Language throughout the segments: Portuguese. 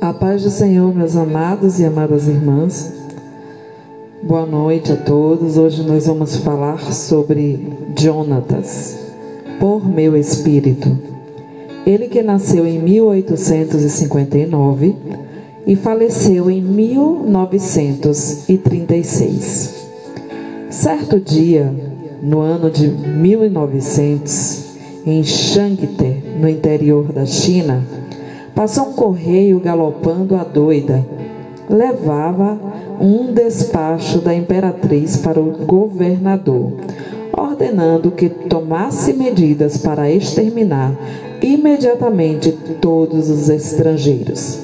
A paz do Senhor, meus amados e amadas irmãs. Boa noite a todos. Hoje nós vamos falar sobre Jonatas, por meu espírito. Ele que nasceu em 1859 e faleceu em 1936. Certo dia, no ano de 1900, em Changte, no interior da China, Passou um correio galopando a doida. Levava um despacho da imperatriz para o governador, ordenando que tomasse medidas para exterminar imediatamente todos os estrangeiros.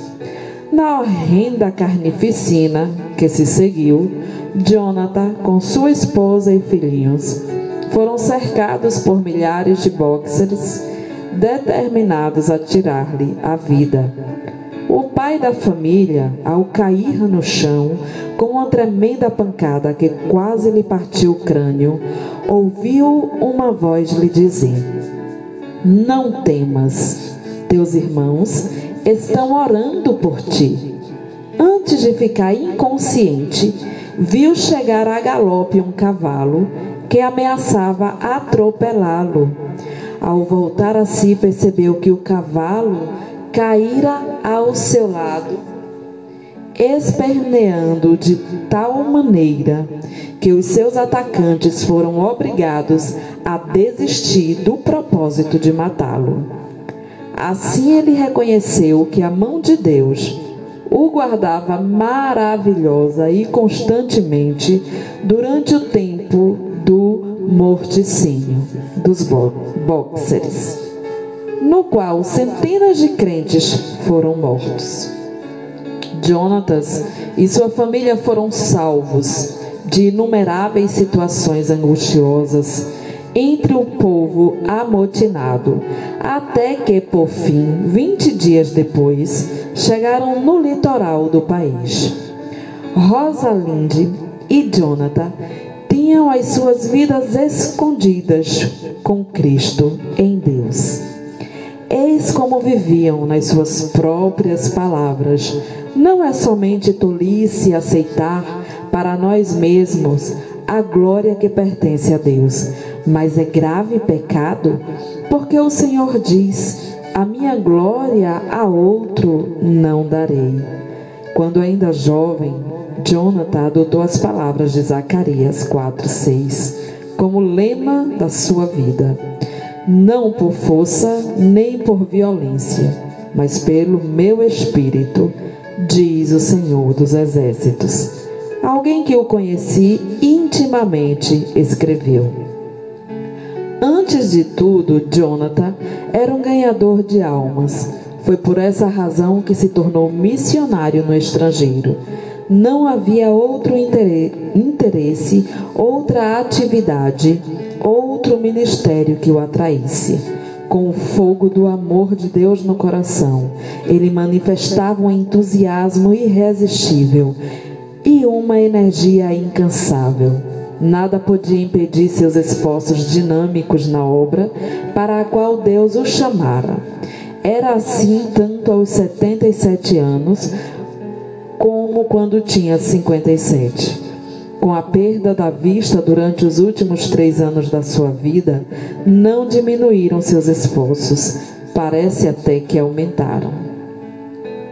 Na horrenda carnificina que se seguiu, Jonathan, com sua esposa e filhinhos, foram cercados por milhares de boxers determinados a tirar-lhe a vida. O pai da família, ao cair no chão, com uma tremenda pancada que quase lhe partiu o crânio, ouviu uma voz lhe dizer: Não temas, teus irmãos estão orando por ti. Antes de ficar inconsciente, viu chegar a galope um cavalo que ameaçava atropelá-lo. Ao voltar a si, percebeu que o cavalo caíra ao seu lado, esperneando de tal maneira que os seus atacantes foram obrigados a desistir do propósito de matá-lo. Assim ele reconheceu que a mão de Deus o guardava maravilhosa e constantemente durante o tempo morticínio dos boxers, no qual centenas de crentes foram mortos. Jonatas e sua família foram salvos de inumeráveis situações angustiosas entre o povo amotinado, até que, por fim, vinte dias depois, chegaram no litoral do país. Rosalinde e Jonathan tinham as suas vidas escondidas com Cristo em Deus. Eis como viviam nas suas próprias palavras. Não é somente tolice aceitar para nós mesmos a glória que pertence a Deus, mas é grave pecado, porque o Senhor diz: A minha glória a outro não darei. Quando ainda jovem, Jonathan adotou as palavras de Zacarias 4:6 como lema da sua vida. Não por força nem por violência, mas pelo meu espírito, diz o Senhor dos Exércitos. Alguém que o conheci intimamente escreveu. Antes de tudo, Jonathan era um ganhador de almas. Foi por essa razão que se tornou missionário no estrangeiro não havia outro interesse, outra atividade, outro ministério que o atraísse. Com o fogo do amor de Deus no coração, ele manifestava um entusiasmo irresistível e uma energia incansável. Nada podia impedir seus esforços dinâmicos na obra para a qual Deus o chamara. Era assim tanto aos 77 anos, como quando tinha 57. Com a perda da vista durante os últimos três anos da sua vida, não diminuíram seus esforços, parece até que aumentaram.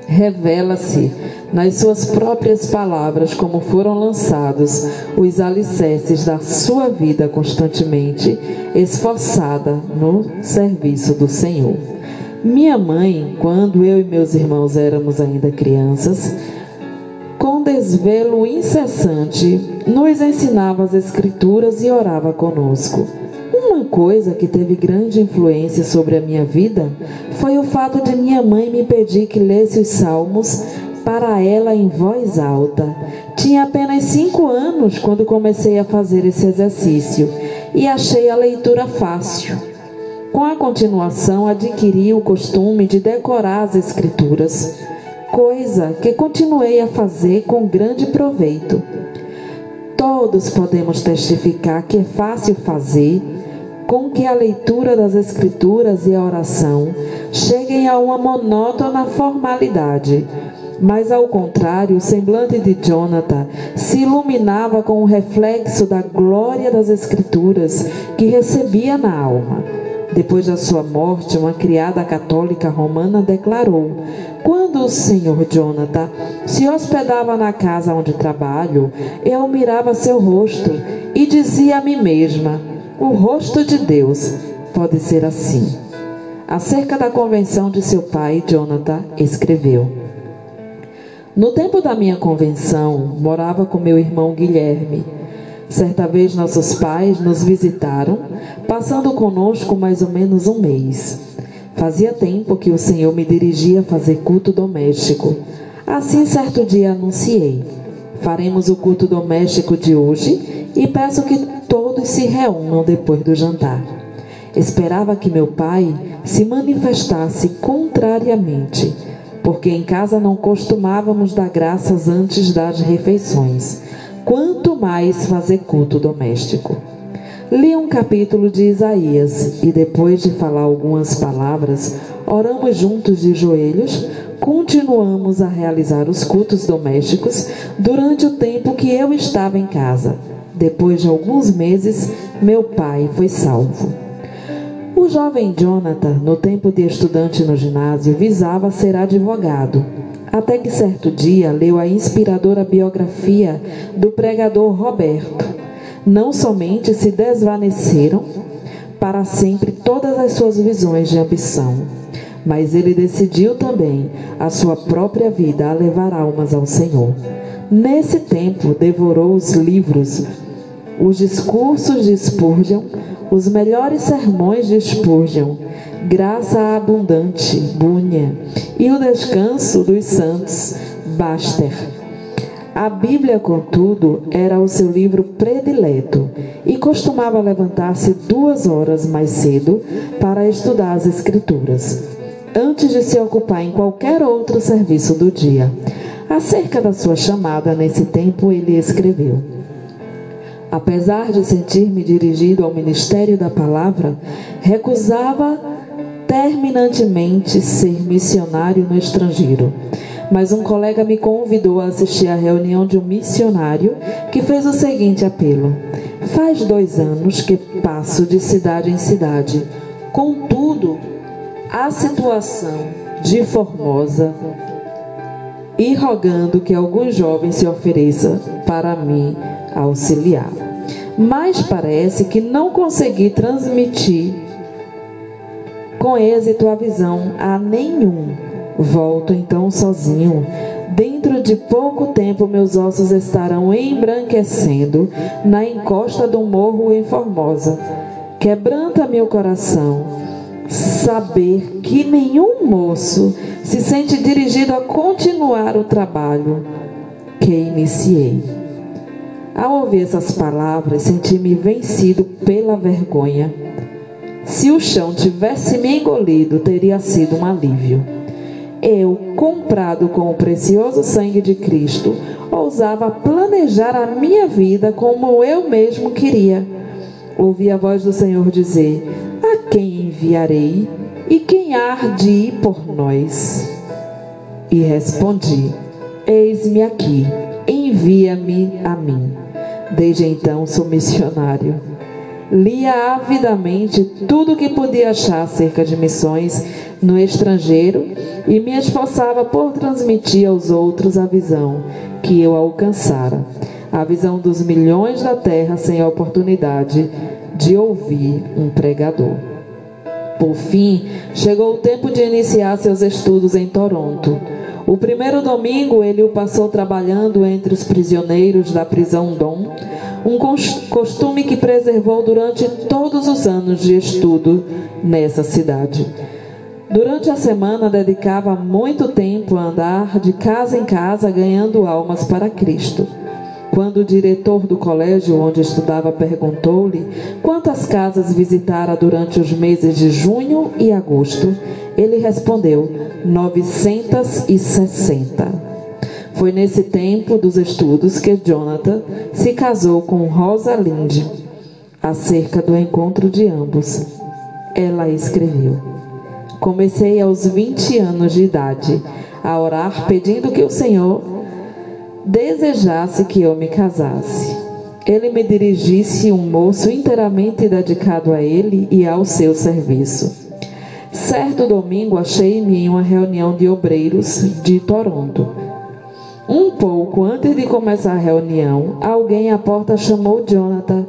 Revela-se nas suas próprias palavras como foram lançados os alicerces da sua vida constantemente esforçada no serviço do Senhor. Minha mãe, quando eu e meus irmãos éramos ainda crianças, com desvelo incessante, nos ensinava as Escrituras e orava conosco. Uma coisa que teve grande influência sobre a minha vida foi o fato de minha mãe me pedir que lesse os salmos para ela em voz alta. Tinha apenas cinco anos quando comecei a fazer esse exercício e achei a leitura fácil. Com a continuação, adquiri o costume de decorar as Escrituras coisa que continuei a fazer com grande proveito. Todos podemos testificar que é fácil fazer com que a leitura das Escrituras e a oração cheguem a uma monótona formalidade. Mas, ao contrário, o semblante de Jonathan se iluminava com o reflexo da glória das Escrituras que recebia na alma. Depois da sua morte, uma criada católica romana declarou: Quando o senhor Jonathan se hospedava na casa onde trabalho, eu mirava seu rosto e dizia a mim mesma: O rosto de Deus pode ser assim. Acerca da convenção de seu pai, Jonathan escreveu: No tempo da minha convenção, morava com meu irmão Guilherme. Certa vez nossos pais nos visitaram, passando conosco mais ou menos um mês. Fazia tempo que o Senhor me dirigia a fazer culto doméstico. Assim, certo dia anunciei: Faremos o culto doméstico de hoje e peço que todos se reúnam depois do jantar. Esperava que meu pai se manifestasse contrariamente, porque em casa não costumávamos dar graças antes das refeições, quanto mais fazer culto doméstico. Li um capítulo de Isaías e, depois de falar algumas palavras, oramos juntos de joelhos, continuamos a realizar os cultos domésticos durante o tempo que eu estava em casa. Depois de alguns meses, meu pai foi salvo. O jovem Jonathan, no tempo de estudante no ginásio, visava ser advogado. Até que certo dia leu a inspiradora biografia do pregador Roberto. Não somente se desvaneceram para sempre todas as suas visões de ambição, mas ele decidiu também a sua própria vida a levar almas ao Senhor. Nesse tempo, devorou os livros, os discursos de Spurgeon, os melhores sermões de Spurgeon, Graça Abundante, Bunha, e o Descanso dos Santos, Baster. A Bíblia, contudo, era o seu livro predileto e costumava levantar-se duas horas mais cedo para estudar as Escrituras, antes de se ocupar em qualquer outro serviço do dia. Acerca da sua chamada nesse tempo, ele escreveu: apesar de sentir-me dirigido ao ministério da palavra, recusava terminantemente ser missionário no estrangeiro. Mas um colega me convidou a assistir à reunião de um missionário que fez o seguinte apelo: Faz dois anos que passo de cidade em cidade. Contudo, a situação de Formosa e rogando que algum jovem se ofereça para mim auxiliar. Mas parece que não consegui transmitir com êxito a visão a nenhum. Volto então sozinho. Dentro de pouco tempo meus ossos estarão embranquecendo na encosta do morro em Formosa. Quebranta meu coração saber que nenhum moço se sente dirigido a continuar o trabalho que iniciei. Ao ouvir essas palavras, senti-me vencido pela vergonha. Se o chão tivesse me engolido, teria sido um alívio. Eu, comprado com o precioso sangue de Cristo, ousava planejar a minha vida como eu mesmo queria. Ouvi a voz do Senhor dizer: A quem enviarei? E quem há de ir por nós? E respondi: Eis-me aqui, envia-me a mim. Desde então sou missionário. Lia avidamente tudo o que podia achar acerca de missões no estrangeiro e me esforçava por transmitir aos outros a visão que eu alcançara, a visão dos milhões da terra sem a oportunidade de ouvir um pregador. Por fim, chegou o tempo de iniciar seus estudos em Toronto. O primeiro domingo ele o passou trabalhando entre os prisioneiros da prisão Dom, um costume que preservou durante todos os anos de estudo nessa cidade. Durante a semana dedicava muito tempo a andar de casa em casa ganhando almas para Cristo. Quando o diretor do colégio onde estudava perguntou-lhe quantas casas visitara durante os meses de junho e agosto, ele respondeu: 960. Foi nesse tempo dos estudos que Jonathan se casou com Rosa Linde. acerca do encontro de ambos. Ela escreveu: Comecei aos 20 anos de idade a orar pedindo que o Senhor desejasse que eu me casasse. Ele me dirigisse um moço inteiramente dedicado a ele e ao seu serviço. Certo domingo achei-me em uma reunião de obreiros de Toronto. Um pouco antes de começar a reunião, alguém à porta chamou Jonathan.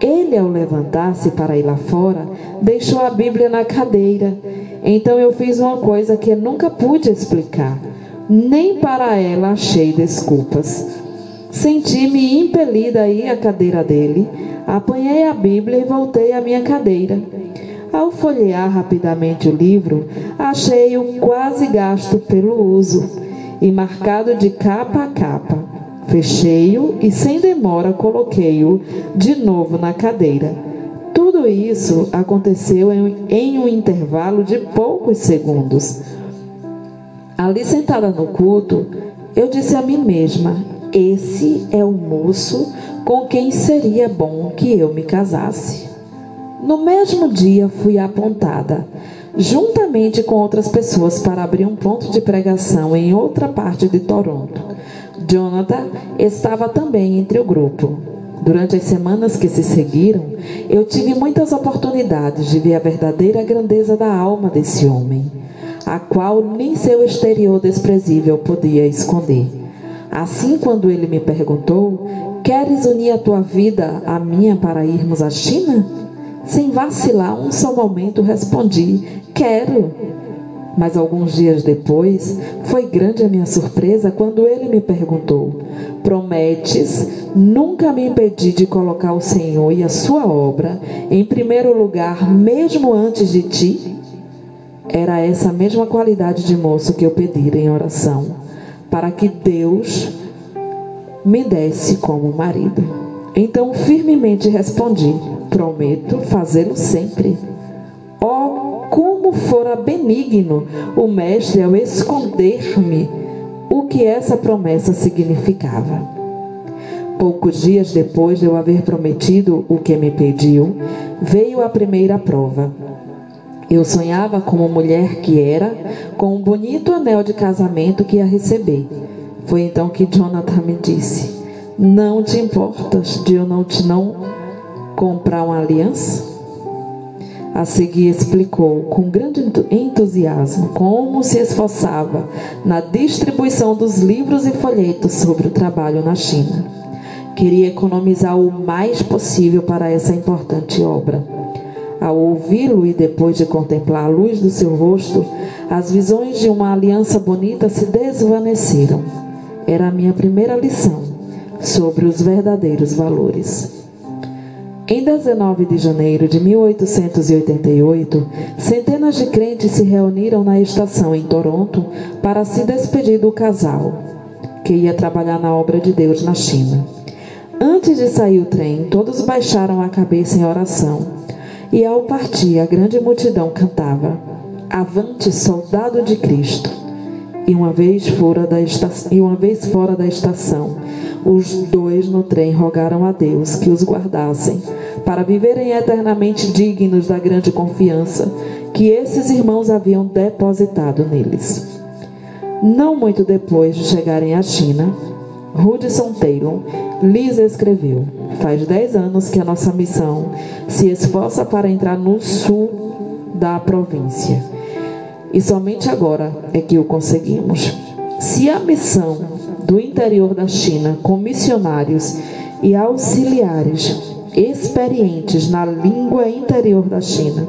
Ele, ao levantar-se para ir lá fora, deixou a Bíblia na cadeira. Então eu fiz uma coisa que nunca pude explicar. Nem para ela achei desculpas. Senti-me impelida a ir à cadeira dele, apanhei a Bíblia e voltei à minha cadeira. Ao folhear rapidamente o livro, achei-o quase gasto pelo uso e marcado de capa a capa. Fechei-o e, sem demora, coloquei-o de novo na cadeira. Tudo isso aconteceu em um intervalo de poucos segundos. Ali sentada no culto, eu disse a mim mesma: Esse é o moço com quem seria bom que eu me casasse. No mesmo dia fui apontada, juntamente com outras pessoas, para abrir um ponto de pregação em outra parte de Toronto. Jonathan estava também entre o grupo. Durante as semanas que se seguiram, eu tive muitas oportunidades de ver a verdadeira grandeza da alma desse homem, a qual nem seu exterior desprezível podia esconder. Assim, quando ele me perguntou: Queres unir a tua vida à minha para irmos à China? Sem vacilar um só momento, respondi: Quero. Mas alguns dias depois, foi grande a minha surpresa quando ele me perguntou: Prometes nunca me impedir de colocar o Senhor e a sua obra em primeiro lugar, mesmo antes de ti? Era essa mesma qualidade de moço que eu pedira em oração, para que Deus me desse como marido. Então firmemente respondi: prometo fazê-lo sempre. Oh, como fora benigno o Mestre ao esconder-me o que essa promessa significava. Poucos dias depois de eu haver prometido o que me pediu, veio a primeira prova. Eu sonhava como mulher que era, com um bonito anel de casamento que ia receber. Foi então que Jonathan me disse: Não te importas de eu não te não comprar uma aliança? A seguir explicou com grande entusiasmo como se esforçava na distribuição dos livros e folhetos sobre o trabalho na China. Queria economizar o mais possível para essa importante obra. Ao ouvi-lo e depois de contemplar a luz do seu rosto, as visões de uma aliança bonita se desvaneceram. Era a minha primeira lição sobre os verdadeiros valores. Em 19 de janeiro de 1888, centenas de crentes se reuniram na estação em Toronto para se despedir do casal que ia trabalhar na obra de Deus na China. Antes de sair o trem, todos baixaram a cabeça em oração. E ao partir, a grande multidão cantava: Avante, soldado de Cristo! E uma vez fora da estação, e uma vez fora da estação, os dois no trem rogaram a Deus que os guardassem, para viverem eternamente dignos da grande confiança que esses irmãos haviam depositado neles. Não muito depois de chegarem à China, Hudson Taylor lhes escreveu: Faz dez anos que a nossa missão se esforça para entrar no sul da província. E somente agora é que o conseguimos. Se a missão do interior da China com missionários e auxiliares experientes na língua interior da China,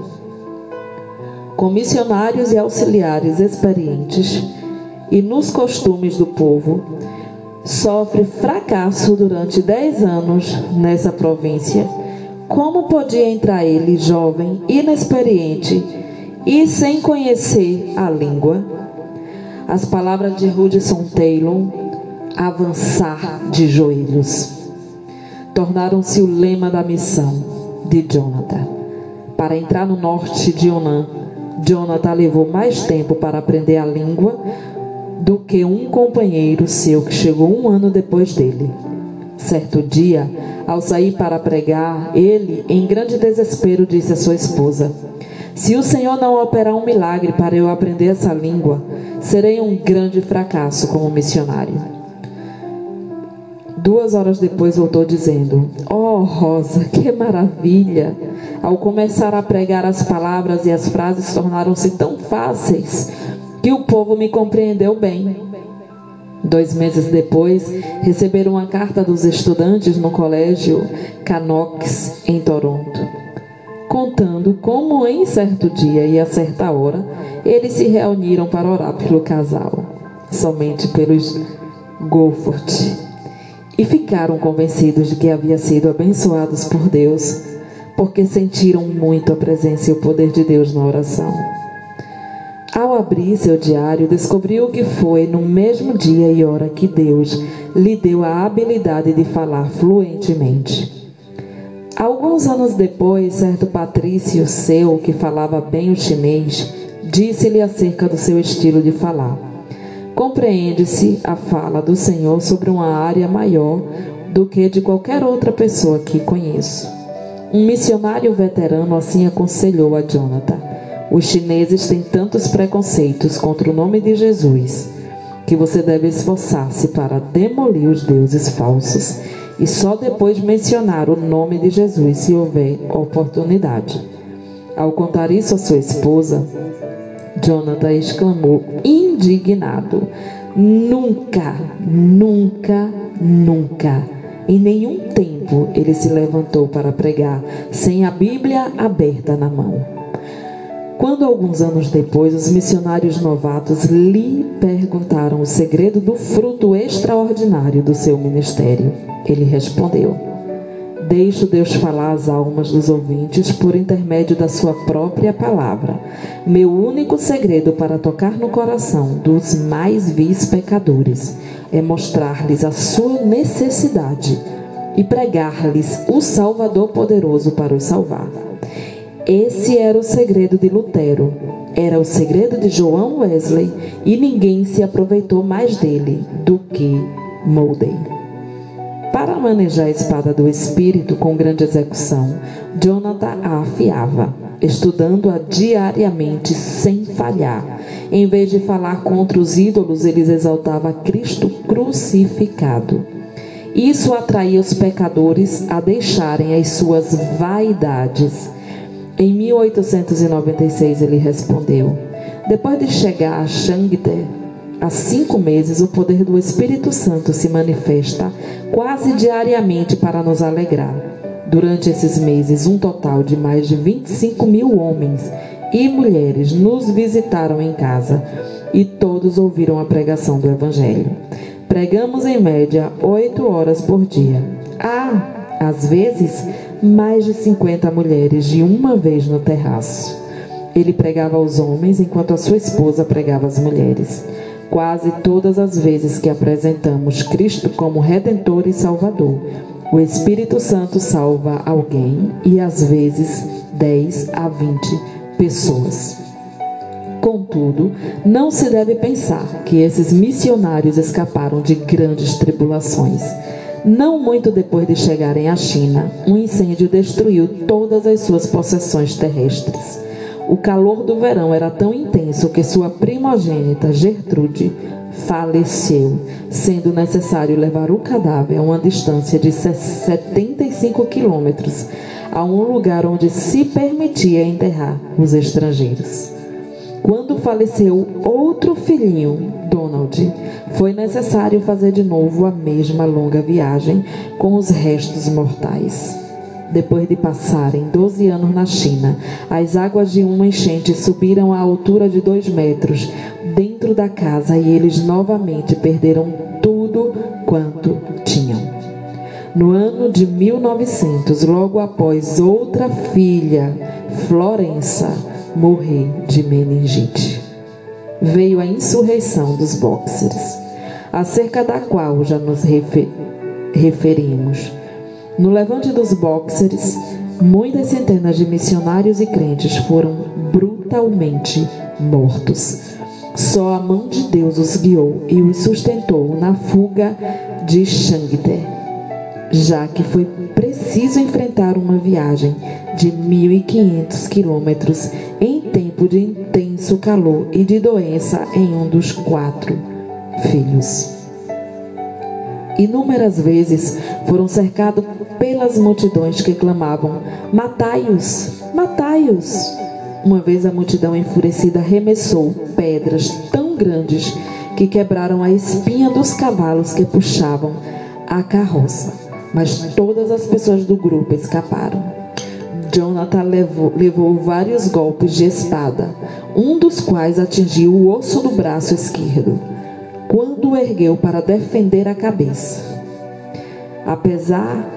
com missionários e auxiliares experientes e nos costumes do povo, sofre fracasso durante dez anos nessa província. Como podia entrar ele, jovem, inexperiente e sem conhecer a língua? As palavras de Hudson Taylor avançar de joelhos. Tornaram-se o lema da missão de Jonathan. Para entrar no norte de Onan, Jonathan levou mais tempo para aprender a língua do que um companheiro seu que chegou um ano depois dele. Certo dia, ao sair para pregar, ele, em grande desespero, disse à sua esposa: Se o Senhor não operar um milagre para eu aprender essa língua, serei um grande fracasso como missionário. Duas horas depois voltou dizendo: Oh, Rosa, que maravilha! Ao começar a pregar, as palavras e as frases tornaram-se tão fáceis que o povo me compreendeu bem. Dois meses depois, receberam uma carta dos estudantes no colégio Canox, em Toronto, contando como em certo dia e a certa hora eles se reuniram para orar pelo casal, somente pelos Gofford, e ficaram convencidos de que havia sido abençoados por Deus, porque sentiram muito a presença e o poder de Deus na oração. Ao abrir seu diário, descobriu que foi no mesmo dia e hora que Deus lhe deu a habilidade de falar fluentemente. Alguns anos depois, certo patrício seu, que falava bem o chinês, disse-lhe acerca do seu estilo de falar. Compreende-se a fala do Senhor sobre uma área maior do que de qualquer outra pessoa que conheço. Um missionário veterano assim aconselhou a Jonathan. Os chineses têm tantos preconceitos contra o nome de Jesus que você deve esforçar-se para demolir os deuses falsos e só depois mencionar o nome de Jesus se houver oportunidade. Ao contar isso à sua esposa, Jonathan exclamou, indignado: Nunca, nunca, nunca. Em nenhum tempo ele se levantou para pregar sem a Bíblia aberta na mão. Quando alguns anos depois os missionários novatos lhe perguntaram o segredo do fruto extraordinário do seu ministério, ele respondeu: Deixo Deus falar às almas dos ouvintes por intermédio da sua própria palavra. Meu único segredo para tocar no coração dos mais vis pecadores é mostrar-lhes a sua necessidade e pregar-lhes o Salvador poderoso para os salvar. Esse era o segredo de Lutero, era o segredo de João Wesley e ninguém se aproveitou mais dele do que Moody. Para manejar a espada do espírito com grande execução, Jonathan a afiava, estudando-a diariamente sem falhar. Em vez de falar contra os ídolos, ele exaltava Cristo crucificado. Isso atraía os pecadores a deixarem as suas vaidades em 1896 ele respondeu: Depois de chegar a Shangde, há cinco meses o poder do Espírito Santo se manifesta quase diariamente para nos alegrar. Durante esses meses, um total de mais de 25 mil homens e mulheres nos visitaram em casa e todos ouviram a pregação do Evangelho. Pregamos em média oito horas por dia. Ah, às vezes mais de 50 mulheres de uma vez no terraço. Ele pregava aos homens enquanto a sua esposa pregava às mulheres. Quase todas as vezes que apresentamos Cristo como Redentor e Salvador, o Espírito Santo salva alguém e às vezes 10 a 20 pessoas. Contudo, não se deve pensar que esses missionários escaparam de grandes tribulações. Não muito depois de chegarem à China, um incêndio destruiu todas as suas possessões terrestres. O calor do verão era tão intenso que sua primogênita, Gertrude, faleceu, sendo necessário levar o cadáver a uma distância de 75 quilômetros, a um lugar onde se permitia enterrar os estrangeiros. Quando faleceu outro filhinho, Donald, foi necessário fazer de novo a mesma longa viagem com os restos mortais. Depois de passarem 12 anos na China, as águas de uma enchente subiram à altura de dois metros dentro da casa e eles novamente perderam tudo quanto tinham. No ano de 1900, logo após outra filha, Florença, morrer de meningite. Veio a insurreição dos Boxers, acerca da qual já nos refer referimos. No levante dos Boxers, muitas centenas de missionários e crentes foram brutalmente mortos. Só a mão de Deus os guiou e os sustentou na fuga de Shangde. já que foi preciso enfrentar uma viagem de 1.500 quilômetros em tempo de intenso calor e de doença em um dos quatro filhos. Inúmeras vezes foram cercados pelas multidões que clamavam: Matai-os! Matai-os! Uma vez a multidão enfurecida arremessou pedras tão grandes que quebraram a espinha dos cavalos que puxavam a carroça. Mas todas as pessoas do grupo escaparam. Jonathan levou, levou vários golpes de espada, um dos quais atingiu o osso do braço esquerdo quando o ergueu para defender a cabeça. Apesar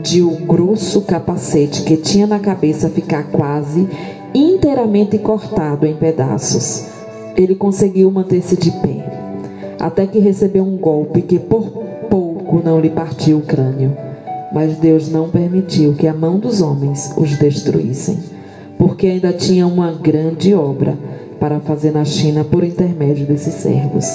de o grosso capacete que tinha na cabeça ficar quase inteiramente cortado em pedaços, ele conseguiu manter-se de pé, até que recebeu um golpe que por pouco não lhe partiu o crânio. Mas Deus não permitiu que a mão dos homens os destruíssem, porque ainda tinha uma grande obra para fazer na China por intermédio desses servos.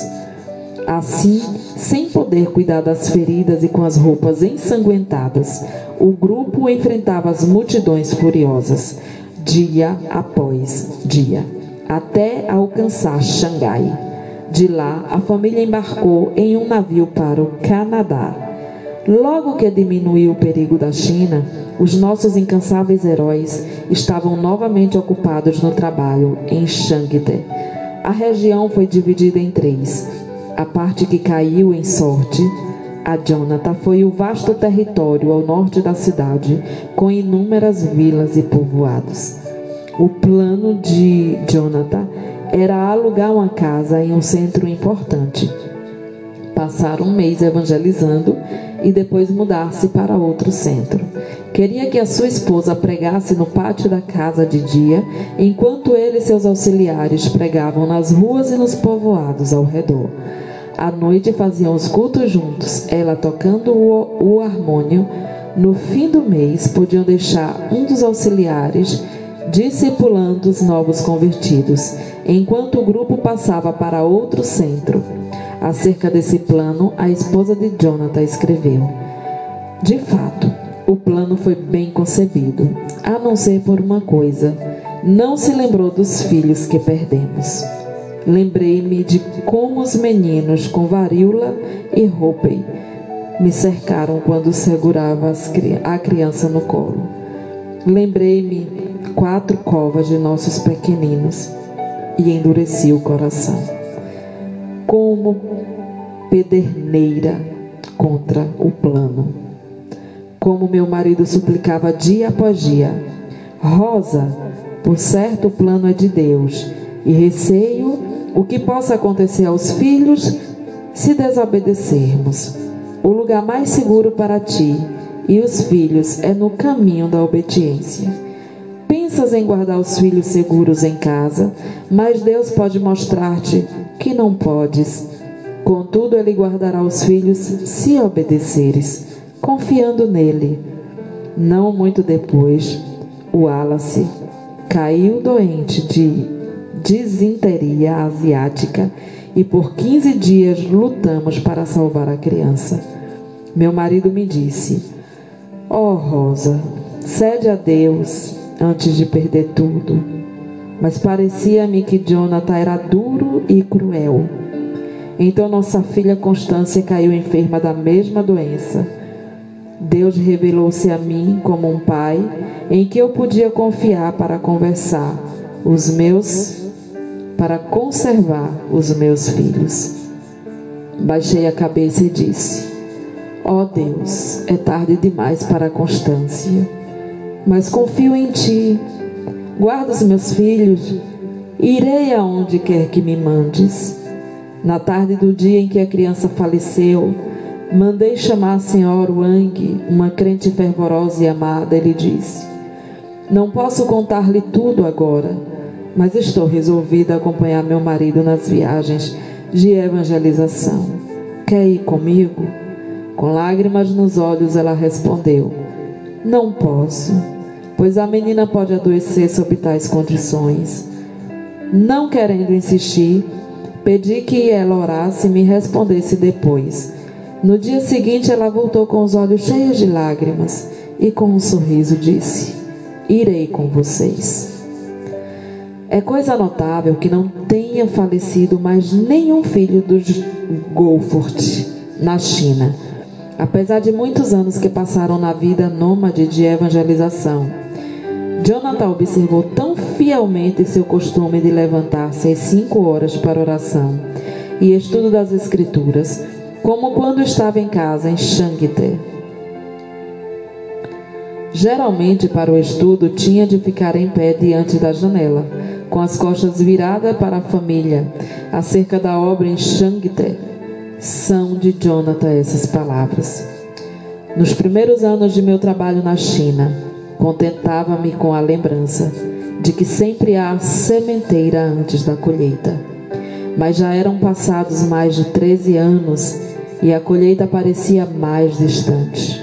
Assim, sem poder cuidar das feridas e com as roupas ensanguentadas, o grupo enfrentava as multidões furiosas, dia após dia, até alcançar Xangai. De lá, a família embarcou em um navio para o Canadá. Logo que diminuiu o perigo da China, os nossos incansáveis heróis estavam novamente ocupados no trabalho em Shangde. A região foi dividida em três a parte que caiu em sorte a Jonathan foi o vasto território ao norte da cidade, com inúmeras vilas e povoados. O plano de Jonathan era alugar uma casa em um centro importante, passar um mês evangelizando e depois mudar-se para outro centro. Queria que a sua esposa pregasse no pátio da casa de dia, enquanto ele e seus auxiliares pregavam nas ruas e nos povoados ao redor. À noite faziam os cultos juntos, ela tocando o, o harmônio. No fim do mês, podiam deixar um dos auxiliares discipulando os novos convertidos, enquanto o grupo passava para outro centro. Acerca desse plano, a esposa de Jonathan escreveu: De fato, o plano foi bem concebido, a não ser por uma coisa: não se lembrou dos filhos que perdemos. Lembrei-me de como os meninos com varíola e roupa me cercaram quando segurava a criança no colo. Lembrei-me quatro covas de nossos pequeninos e endureci o coração. Como pederneira contra o plano. Como meu marido suplicava dia após dia: Rosa, por certo o plano é de Deus, e receio o que possa acontecer aos filhos se desobedecermos. O lugar mais seguro para ti e os filhos é no caminho da obediência. Pensas em guardar os filhos seguros em casa, mas Deus pode mostrar-te que não podes. Contudo, Ele guardará os filhos se obedeceres, confiando nele. Não muito depois, o Wallace caiu doente de disenteria asiática e por 15 dias lutamos para salvar a criança. Meu marido me disse: Oh, Rosa, cede a Deus antes de perder tudo. Mas parecia-me que Jonathan era duro e cruel. Então nossa filha Constância caiu enferma da mesma doença. Deus revelou-se a mim como um pai em que eu podia confiar para conversar os meus para conservar os meus filhos. Baixei a cabeça e disse: Ó oh Deus, é tarde demais para a constância, mas confio em Ti. Guarda os meus filhos, irei aonde quer que me mandes. Na tarde do dia em que a criança faleceu, mandei chamar a senhora Wang, uma crente fervorosa e amada. Ele disse: Não posso contar-lhe tudo agora mas estou resolvida a acompanhar meu marido nas viagens de evangelização. Quer ir comigo? Com lágrimas nos olhos, ela respondeu: Não posso, pois a menina pode adoecer sob tais condições. Não querendo insistir, pedi que ela orasse e me respondesse depois. No dia seguinte, ela voltou com os olhos cheios de lágrimas e, com um sorriso, disse: Irei com vocês. É coisa notável que não tenha falecido mais nenhum filho dos Goldfurt na China, apesar de muitos anos que passaram na vida nômade de evangelização. Jonathan observou tão fielmente seu costume de levantar-se às cinco horas para oração e estudo das Escrituras como quando estava em casa em Shangte. Geralmente, para o estudo, tinha de ficar em pé diante da janela, com as costas viradas para a família, acerca da obra em Shangte. São de Jonathan essas palavras. Nos primeiros anos de meu trabalho na China, contentava-me com a lembrança de que sempre há sementeira antes da colheita. Mas já eram passados mais de 13 anos e a colheita parecia mais distante.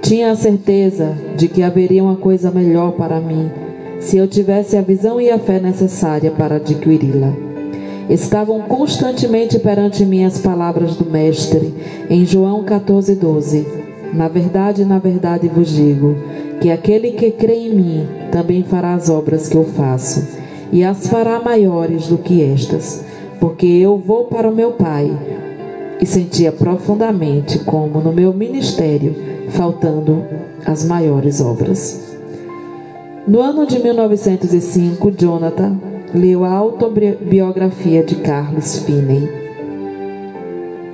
Tinha a certeza de que haveria uma coisa melhor para mim se eu tivesse a visão e a fé necessária para adquiri-la. Estavam constantemente perante mim as palavras do Mestre em João 14,12. Na verdade, na verdade vos digo que aquele que crê em mim também fará as obras que eu faço, e as fará maiores do que estas, porque eu vou para o meu Pai e sentia profundamente como no meu ministério faltando as maiores obras. No ano de 1905, Jonathan leu a autobiografia de Carlos Finney,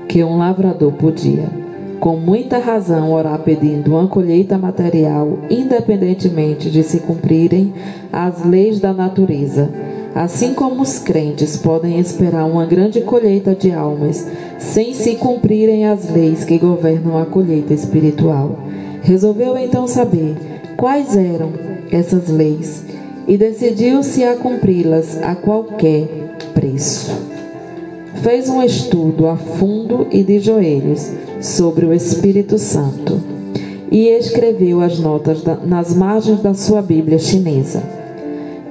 que um lavrador podia, com muita razão, orar pedindo uma colheita material, independentemente de se cumprirem as leis da natureza Assim como os crentes podem esperar uma grande colheita de almas sem se cumprirem as leis que governam a colheita espiritual. Resolveu então saber quais eram essas leis e decidiu-se a cumpri-las a qualquer preço. Fez um estudo a fundo e de joelhos sobre o Espírito Santo e escreveu as notas nas margens da sua Bíblia chinesa.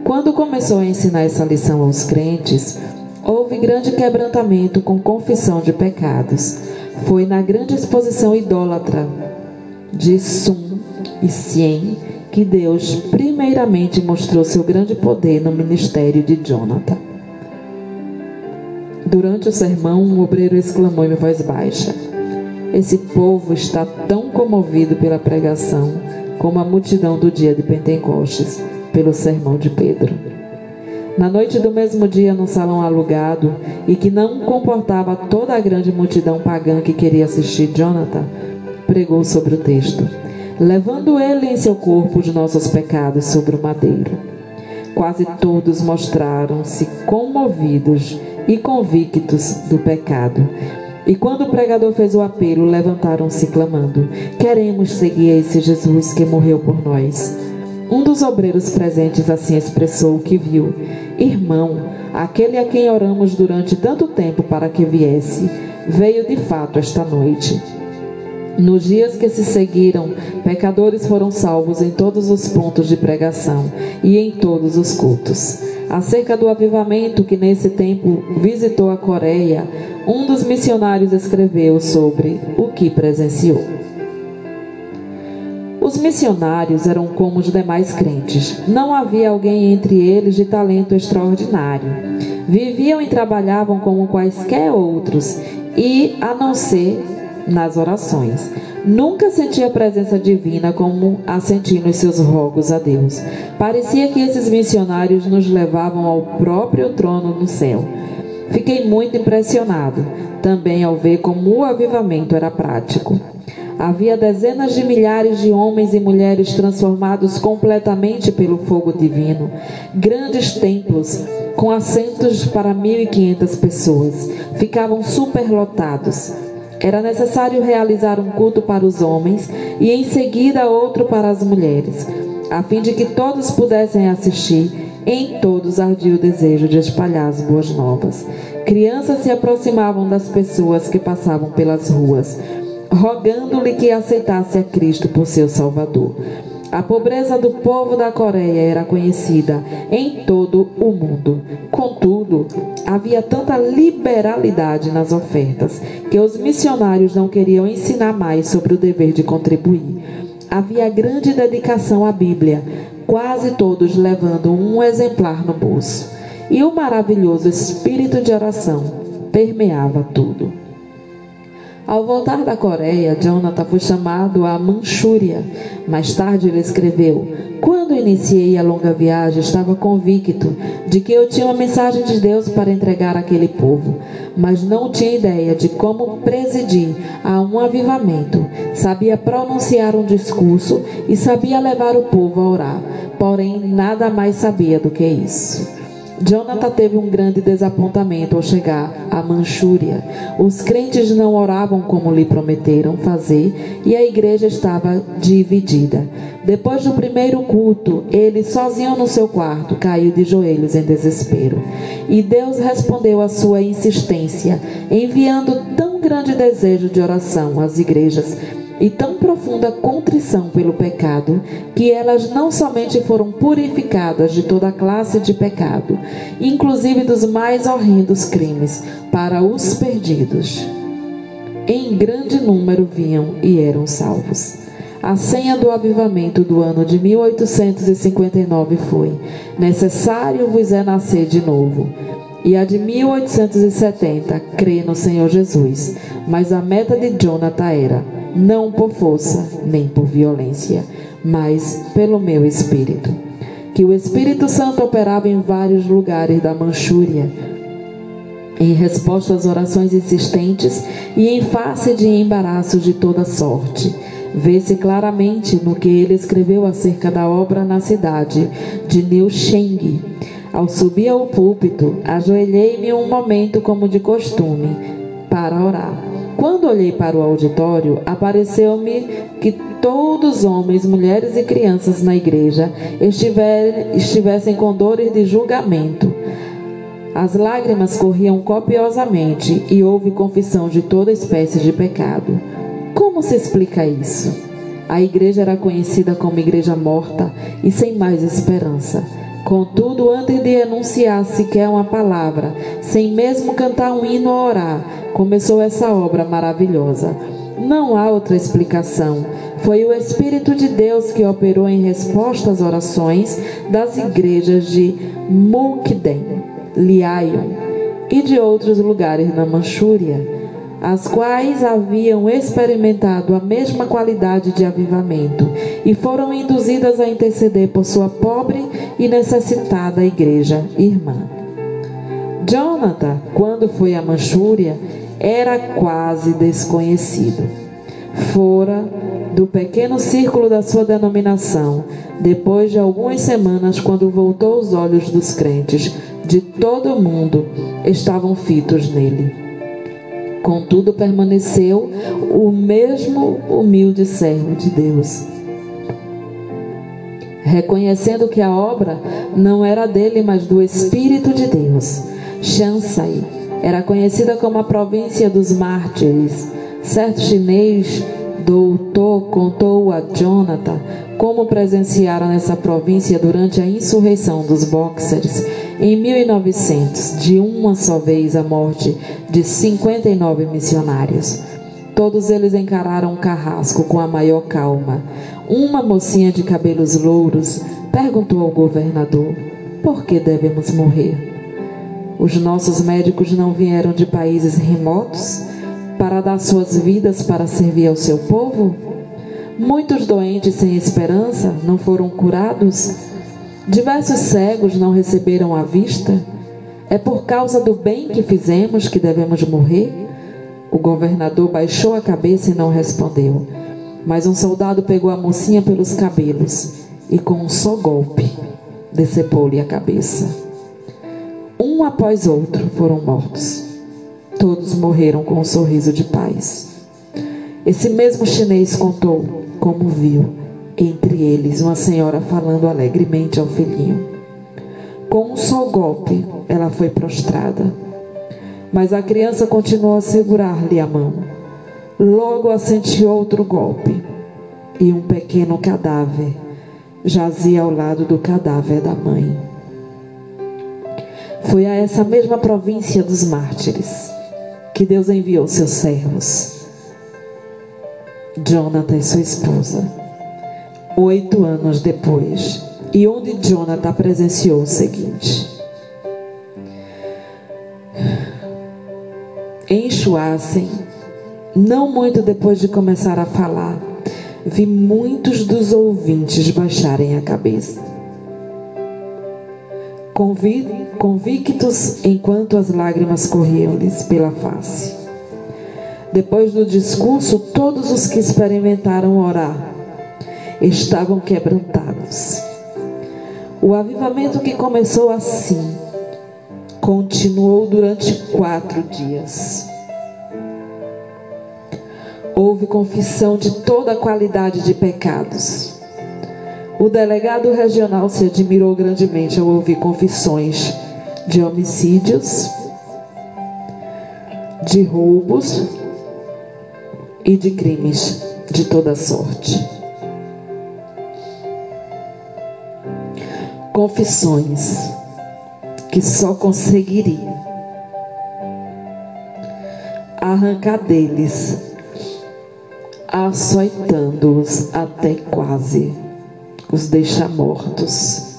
Quando começou a ensinar essa lição aos crentes, houve grande quebrantamento com confissão de pecados. Foi na grande exposição idólatra de Sun e Sien que Deus primeiramente mostrou seu grande poder no ministério de Jonathan. Durante o sermão, um obreiro exclamou em voz baixa: Esse povo está tão comovido pela pregação como a multidão do dia de Pentecostes pelo sermão de Pedro. Na noite do mesmo dia, num salão alugado e que não comportava toda a grande multidão pagã que queria assistir Jonathan, pregou sobre o texto, levando ele em seu corpo os nossos pecados sobre o madeiro. Quase todos mostraram-se comovidos e convictos do pecado. E quando o pregador fez o apelo, levantaram-se clamando: Queremos seguir esse Jesus que morreu por nós. Um dos obreiros presentes assim expressou o que viu. Irmão, aquele a quem oramos durante tanto tempo para que viesse, veio de fato esta noite. Nos dias que se seguiram, pecadores foram salvos em todos os pontos de pregação e em todos os cultos. Acerca do avivamento que nesse tempo visitou a Coreia, um dos missionários escreveu sobre o que presenciou. Os missionários eram como os demais crentes. Não havia alguém entre eles de talento extraordinário. Viviam e trabalhavam como quaisquer outros, e a não ser nas orações. Nunca sentia a presença divina como a senti nos seus rogos a Deus. Parecia que esses missionários nos levavam ao próprio trono no céu. Fiquei muito impressionado também ao ver como o avivamento era prático. Havia dezenas de milhares de homens e mulheres transformados completamente pelo fogo divino. Grandes templos com assentos para 1.500 pessoas ficavam superlotados. Era necessário realizar um culto para os homens e em seguida outro para as mulheres, a fim de que todos pudessem assistir. Em todos ardia o desejo de espalhar as boas novas. Crianças se aproximavam das pessoas que passavam pelas ruas rogando-lhe que aceitasse a Cristo por seu Salvador. A pobreza do povo da Coreia era conhecida em todo o mundo. Contudo, havia tanta liberalidade nas ofertas que os missionários não queriam ensinar mais sobre o dever de contribuir. Havia grande dedicação à Bíblia, quase todos levando um exemplar no bolso. E o maravilhoso espírito de oração permeava tudo. Ao voltar da Coreia, Jonathan foi chamado à Manchúria. Mais tarde ele escreveu: Quando iniciei a longa viagem, estava convicto de que eu tinha uma mensagem de Deus para entregar àquele povo, mas não tinha ideia de como presidir a um avivamento. Sabia pronunciar um discurso e sabia levar o povo a orar, porém nada mais sabia do que isso. Jonathan teve um grande desapontamento ao chegar à Manchúria. Os crentes não oravam como lhe prometeram fazer e a igreja estava dividida. Depois do primeiro culto, ele, sozinho no seu quarto, caiu de joelhos em desespero. E Deus respondeu à sua insistência, enviando tão grande desejo de oração às igrejas e tão profunda contrição pelo pecado, que elas não somente foram purificadas de toda classe de pecado, inclusive dos mais horrendos crimes, para os perdidos. Em grande número vinham e eram salvos. A senha do avivamento do ano de 1859 foi: Necessário vos é nascer de novo. E a de 1870, crê no Senhor Jesus. Mas a meta de Jonathan era: não por força nem por violência, mas pelo meu espírito. Que o Espírito Santo operava em vários lugares da Manchúria, em resposta às orações insistentes e em face de embaraços de toda sorte. Vê-se claramente no que ele escreveu acerca da obra na cidade de Neucheng. Ao subir ao púlpito, ajoelhei-me um momento como de costume para orar. Quando olhei para o auditório, apareceu-me que todos homens, mulheres e crianças na igreja estivessem com dores de julgamento. As lágrimas corriam copiosamente e houve confissão de toda espécie de pecado. Como se explica isso? A igreja era conhecida como igreja morta e sem mais esperança. Contudo, antes de enunciar sequer uma palavra, sem mesmo cantar um hino ou orar, começou essa obra maravilhosa. Não há outra explicação. Foi o Espírito de Deus que operou em resposta às orações das igrejas de Mukden, Liayon e de outros lugares na Manchúria, as quais haviam experimentado a mesma qualidade de avivamento e foram induzidas a interceder por sua pobre e necessitada igreja irmã. Jonathan, quando foi a Manchúria, era quase desconhecido. Fora do pequeno círculo da sua denominação, depois de algumas semanas, quando voltou os olhos dos crentes de todo o mundo, estavam fitos nele. Contudo, permaneceu o mesmo humilde servo de Deus. Reconhecendo que a obra não era dele, mas do Espírito de Deus. Shansai era conhecida como a província dos mártires. Certo chinês doutor contou a Jonathan como presenciaram nessa província durante a insurreição dos Boxers em 1900, de uma só vez a morte de 59 missionários. Todos eles encararam o carrasco com a maior calma. Uma mocinha de cabelos louros perguntou ao governador: Por que devemos morrer? Os nossos médicos não vieram de países remotos para dar suas vidas para servir ao seu povo? Muitos doentes sem esperança não foram curados? Diversos cegos não receberam a vista? É por causa do bem que fizemos que devemos morrer? O governador baixou a cabeça e não respondeu. Mas um soldado pegou a mocinha pelos cabelos e, com um só golpe, decepou-lhe a cabeça. Um após outro foram mortos. Todos morreram com um sorriso de paz. Esse mesmo chinês contou como viu entre eles uma senhora falando alegremente ao filhinho. Com um só golpe, ela foi prostrada. Mas a criança continuou a segurar-lhe a mão. Logo assentiu outro golpe e um pequeno cadáver jazia ao lado do cadáver da mãe. Foi a essa mesma província dos mártires que Deus enviou seus servos, Jonathan e sua esposa, oito anos depois, e onde Jonathan presenciou o seguinte: enxuassem, não muito depois de começar a falar, vi muitos dos ouvintes baixarem a cabeça. Convictos enquanto as lágrimas corriam-lhes pela face. Depois do discurso, todos os que experimentaram orar estavam quebrantados. O avivamento que começou assim continuou durante quatro dias. Houve confissão de toda a qualidade de pecados. O delegado regional se admirou grandemente ao ouvir confissões de homicídios, de roubos e de crimes de toda sorte. Confissões que só conseguiria arrancar deles, açoitando-os até quase os deixar mortos.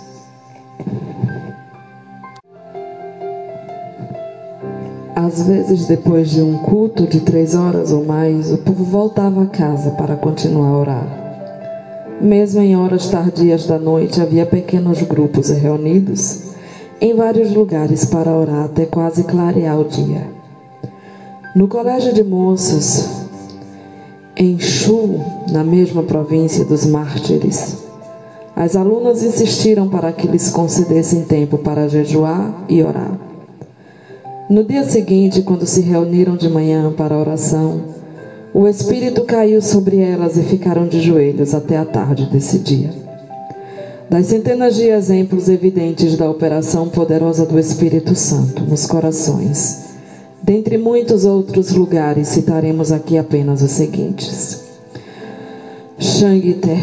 Às vezes, depois de um culto de três horas ou mais, o povo voltava a casa para continuar a orar. Mesmo em horas tardias da noite, havia pequenos grupos reunidos em vários lugares para orar até quase clarear o dia. No colégio de moços, em Chu, na mesma província dos mártires, as alunas insistiram para que lhes concedessem tempo para jejuar e orar. No dia seguinte, quando se reuniram de manhã para a oração, o Espírito caiu sobre elas e ficaram de joelhos até a tarde desse dia. Das centenas de exemplos evidentes da operação poderosa do Espírito Santo nos corações, dentre muitos outros lugares, citaremos aqui apenas os seguintes. Shangter,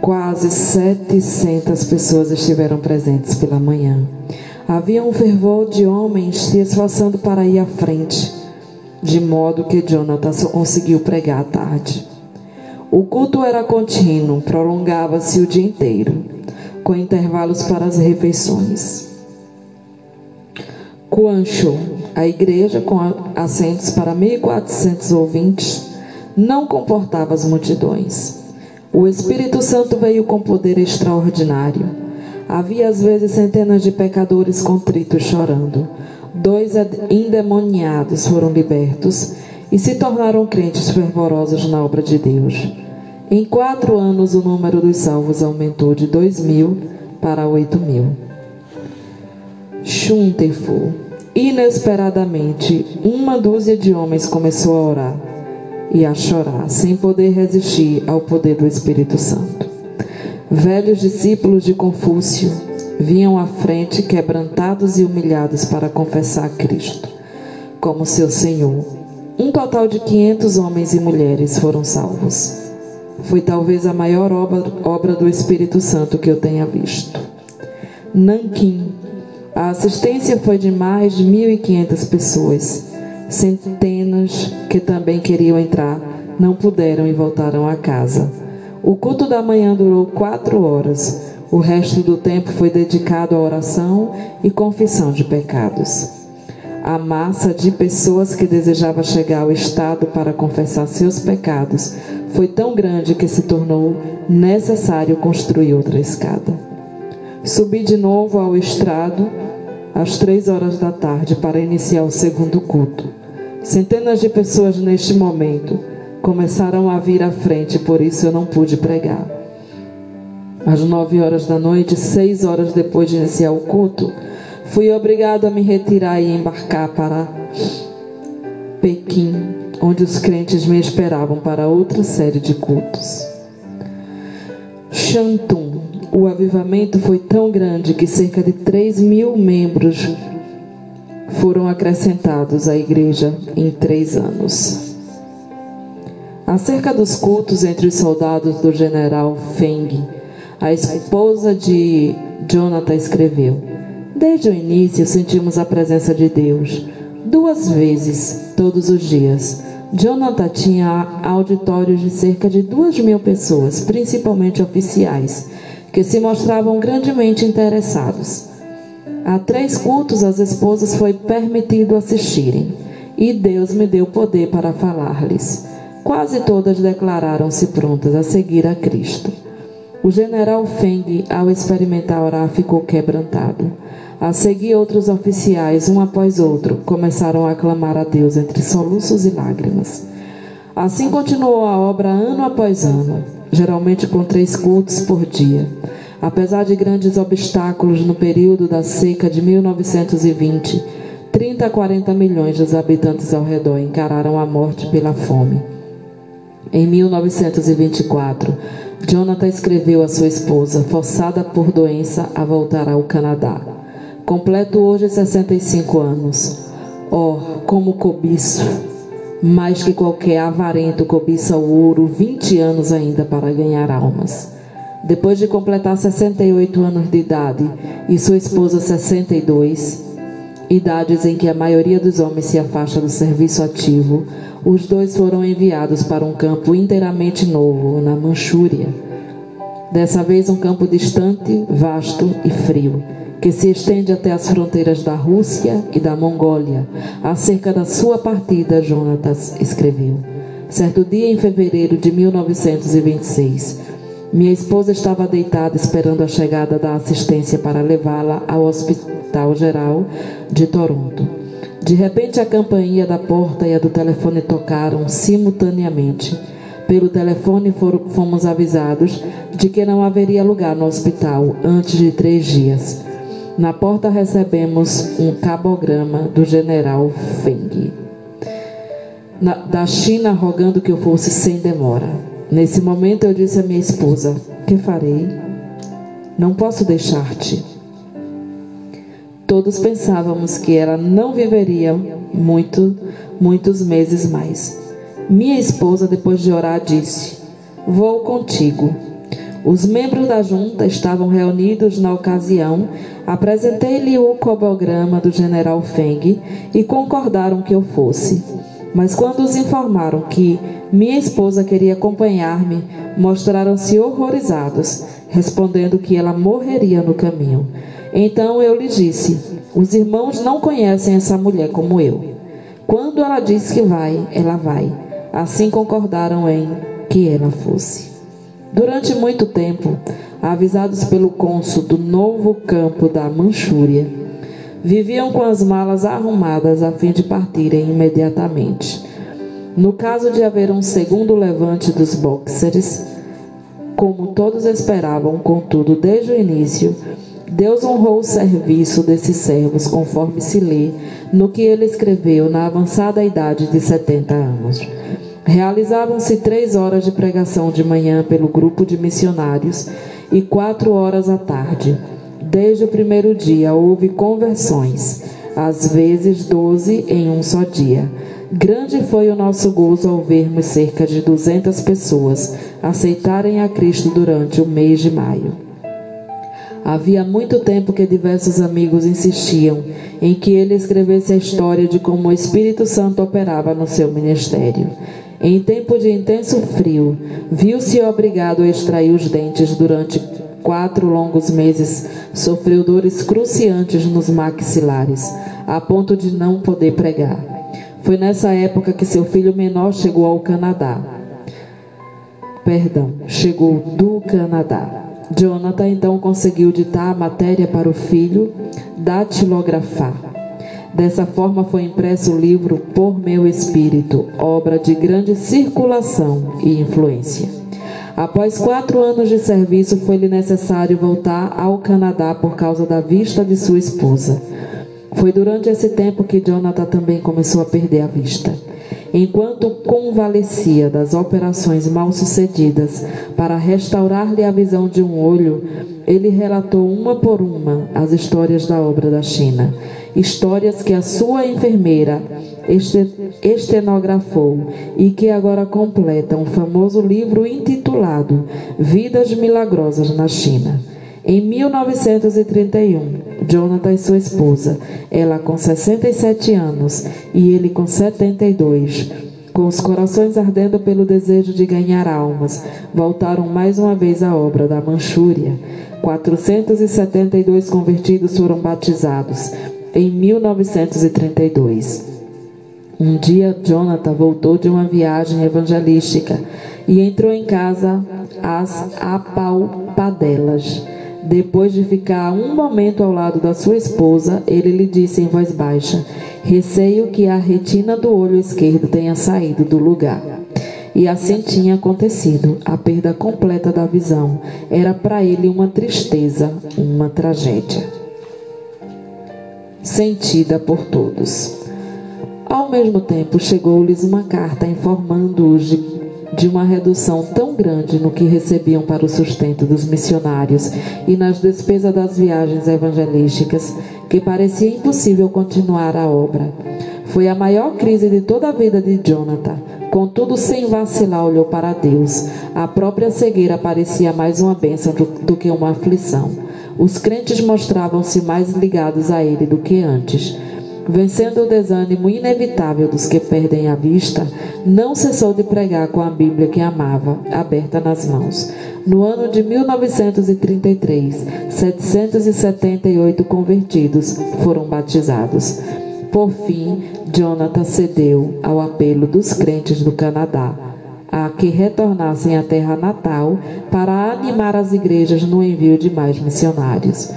quase 700 pessoas estiveram presentes pela manhã. Havia um fervor de homens se esforçando para ir à frente, de modo que Jonathan só conseguiu pregar à tarde. O culto era contínuo, prolongava-se o dia inteiro com intervalos para as refeições. Quancho, a igreja com assentos para 1.400 ouvintes, não comportava as multidões. O Espírito Santo veio com poder extraordinário. Havia às vezes centenas de pecadores contritos chorando. Dois endemoniados foram libertos e se tornaram crentes fervorosos na obra de Deus. Em quatro anos, o número dos salvos aumentou de dois mil para oito mil. Shuntefu. Inesperadamente, uma dúzia de homens começou a orar e a chorar, sem poder resistir ao poder do Espírito Santo. Velhos discípulos de Confúcio vinham à frente, quebrantados e humilhados, para confessar Cristo como seu Senhor. Um total de 500 homens e mulheres foram salvos foi talvez a maior obra, obra do Espírito Santo que eu tenha visto. Nanquim. A assistência foi de mais de 1.500 pessoas. Centenas que também queriam entrar não puderam e voltaram a casa. O culto da manhã durou quatro horas. O resto do tempo foi dedicado à oração e confissão de pecados. A massa de pessoas que desejava chegar ao estado para confessar seus pecados foi tão grande que se tornou necessário construir outra escada. Subi de novo ao estrado às três horas da tarde para iniciar o segundo culto. Centenas de pessoas neste momento começaram a vir à frente, por isso eu não pude pregar. Às nove horas da noite, seis horas depois de iniciar o culto, fui obrigado a me retirar e embarcar para Pequim, onde os crentes me esperavam para outra série de cultos. Shantum, o avivamento foi tão grande que cerca de 3 mil membros foram acrescentados à igreja em três anos. Acerca dos cultos entre os soldados do general Feng, A esposa de Jonathan escreveu: Desde o início sentimos a presença de Deus, duas vezes todos os dias. Jonathan tinha auditórios de cerca de duas mil pessoas, principalmente oficiais, que se mostravam grandemente interessados. A três cultos as esposas foi permitido assistirem, e Deus me deu poder para falar-lhes. Quase todas declararam-se prontas a seguir a Cristo. O general Feng, ao experimentar orar, ficou quebrantado. A seguir, outros oficiais, um após outro, começaram a clamar a Deus entre soluços e lágrimas. Assim continuou a obra ano após ano, geralmente com três cultos por dia. Apesar de grandes obstáculos no período da seca de 1920, 30 a 40 milhões dos habitantes ao redor encararam a morte pela fome. Em 1924, Jonathan escreveu à sua esposa, forçada por doença a voltar ao Canadá. Completo hoje 65 anos. Oh, como cobiço! Mais que qualquer avarento cobiça o ouro 20 anos ainda para ganhar almas. Depois de completar 68 anos de idade e sua esposa 62, idades em que a maioria dos homens se afasta do serviço ativo, os dois foram enviados para um campo inteiramente novo, na Manchúria. Dessa vez, um campo distante, vasto e frio, que se estende até as fronteiras da Rússia e da Mongólia. Acerca da sua partida, Jonatas escreveu. Certo dia em fevereiro de 1926, minha esposa estava deitada esperando a chegada da assistência para levá-la ao Hospital Geral de Toronto. De repente, a campainha da porta e a do telefone tocaram simultaneamente. Pelo telefone fomos avisados de que não haveria lugar no hospital antes de três dias. Na porta recebemos um cabograma do general Feng, da China, rogando que eu fosse sem demora. Nesse momento eu disse à minha esposa: Que farei? Não posso deixar-te. Todos pensávamos que ela não viveria muito, muitos meses mais. Minha esposa, depois de orar, disse: Vou contigo. Os membros da junta estavam reunidos na ocasião. Apresentei-lhe o cobograma do general Feng e concordaram que eu fosse. Mas quando os informaram que minha esposa queria acompanhar-me, mostraram-se horrorizados, respondendo que ela morreria no caminho. Então eu lhe disse: Os irmãos não conhecem essa mulher como eu. Quando ela diz que vai, ela vai. Assim concordaram em que ela fosse. Durante muito tempo, avisados pelo cônsul do novo campo da Manchúria, viviam com as malas arrumadas a fim de partirem imediatamente. No caso de haver um segundo levante dos boxers, como todos esperavam, contudo, desde o início, Deus honrou o serviço desses servos, conforme se lê no que ele escreveu na avançada idade de 70 anos. Realizavam-se três horas de pregação de manhã pelo grupo de missionários e quatro horas à tarde. Desde o primeiro dia houve conversões, às vezes doze em um só dia. Grande foi o nosso gozo ao vermos cerca de duzentas pessoas aceitarem a Cristo durante o mês de maio. Havia muito tempo que diversos amigos insistiam em que ele escrevesse a história de como o Espírito Santo operava no seu ministério. Em tempo de intenso frio, viu-se obrigado a extrair os dentes durante quatro longos meses, sofreu dores cruciantes nos maxilares, a ponto de não poder pregar. Foi nessa época que seu filho menor chegou ao Canadá. Perdão, chegou do Canadá. Jonathan então conseguiu ditar a matéria para o filho datilografar. Dessa forma foi impresso o livro Por Meu Espírito, obra de grande circulação e influência. Após quatro anos de serviço, foi-lhe necessário voltar ao Canadá por causa da vista de sua esposa. Foi durante esse tempo que Jonathan também começou a perder a vista. enquanto convalescia das operações mal sucedidas para restaurar-lhe a visão de um olho, ele relatou uma por uma as histórias da obra da China, histórias que a sua enfermeira estenografou e que agora completam o famoso livro intitulado Vidas Milagrosas na China. Em 1931, Jonathan e sua esposa, ela com 67 anos e ele com 72, com os corações ardendo pelo desejo de ganhar almas, voltaram mais uma vez à obra da Manchúria. 472 convertidos foram batizados em 1932. Um dia, Jonathan voltou de uma viagem evangelística e entrou em casa às apalpadelas. Depois de ficar um momento ao lado da sua esposa, ele lhe disse em voz baixa: Receio que a retina do olho esquerdo tenha saído do lugar. E assim tinha acontecido. A perda completa da visão era para ele uma tristeza, uma tragédia. Sentida por todos. Ao mesmo tempo, chegou-lhes uma carta informando-os de de uma redução tão grande no que recebiam para o sustento dos missionários e nas despesas das viagens evangelísticas que parecia impossível continuar a obra. Foi a maior crise de toda a vida de Jonathan. Contudo, sem vacilar, olhou para Deus. A própria cegueira parecia mais uma bênção do, que uma aflição. Os crentes mostravam-se mais ligados a ele do que antes. Vencendo o desânimo inevitável dos que perdem a vista, não cessou de pregar com a Bíblia que amava, aberta nas mãos. No ano de 1933, 778 convertidos foram batizados. Por fim, Jonathan cedeu ao apelo dos crentes do Canadá a que retornassem à terra natal para animar as igrejas no envio de mais missionários.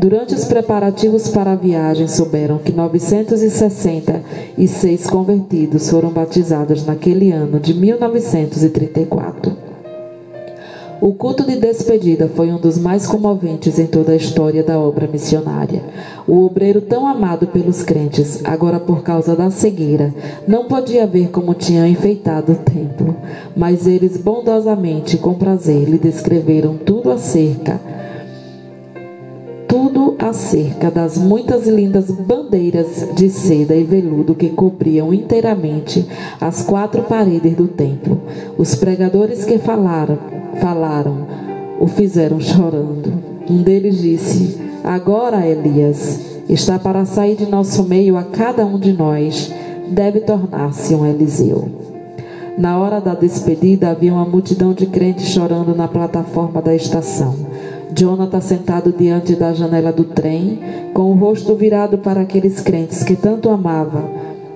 Durante os preparativos para a viagem, souberam que 966 convertidos foram batizados naquele ano de 1934. O culto de despedida foi um dos mais comoventes em toda a história da obra missionária. O obreiro tão amado pelos crentes, agora por causa da cegueira, não podia ver como tinham enfeitado o templo, mas eles bondosamente com prazer lhe descreveram tudo acerca acerca das muitas lindas bandeiras de seda e veludo que cobriam inteiramente as quatro paredes do templo. Os pregadores que falaram, falaram, o fizeram chorando. Um deles disse: Agora, Elias, está para sair de nosso meio a cada um de nós, deve tornar-se um Eliseu. Na hora da despedida havia uma multidão de crentes chorando na plataforma da estação. Jonathan sentado diante da janela do trem, com o rosto virado para aqueles crentes que tanto amava,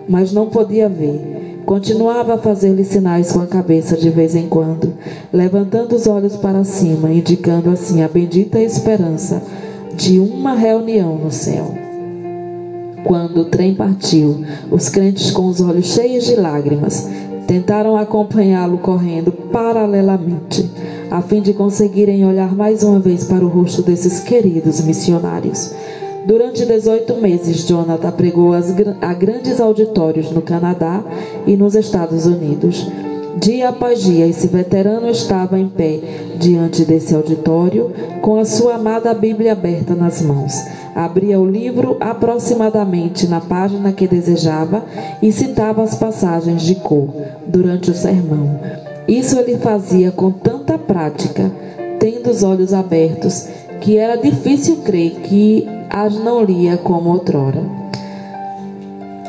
mas não podia ver. Continuava a fazer-lhe sinais com a cabeça de vez em quando, levantando os olhos para cima, indicando assim a bendita esperança de uma reunião no céu. Quando o trem partiu, os crentes com os olhos cheios de lágrimas tentaram acompanhá-lo correndo paralelamente a fim de conseguirem olhar mais uma vez para o rosto desses queridos missionários. Durante 18 meses, Jonathan pregou a grandes auditórios no Canadá e nos Estados Unidos. Dia após dia, esse veterano estava em pé diante desse auditório, com a sua amada Bíblia aberta nas mãos. Abria o livro aproximadamente na página que desejava e citava as passagens de cor durante o sermão. Isso ele fazia com tanta prática, tendo os olhos abertos, que era difícil crer que as não lia como outrora.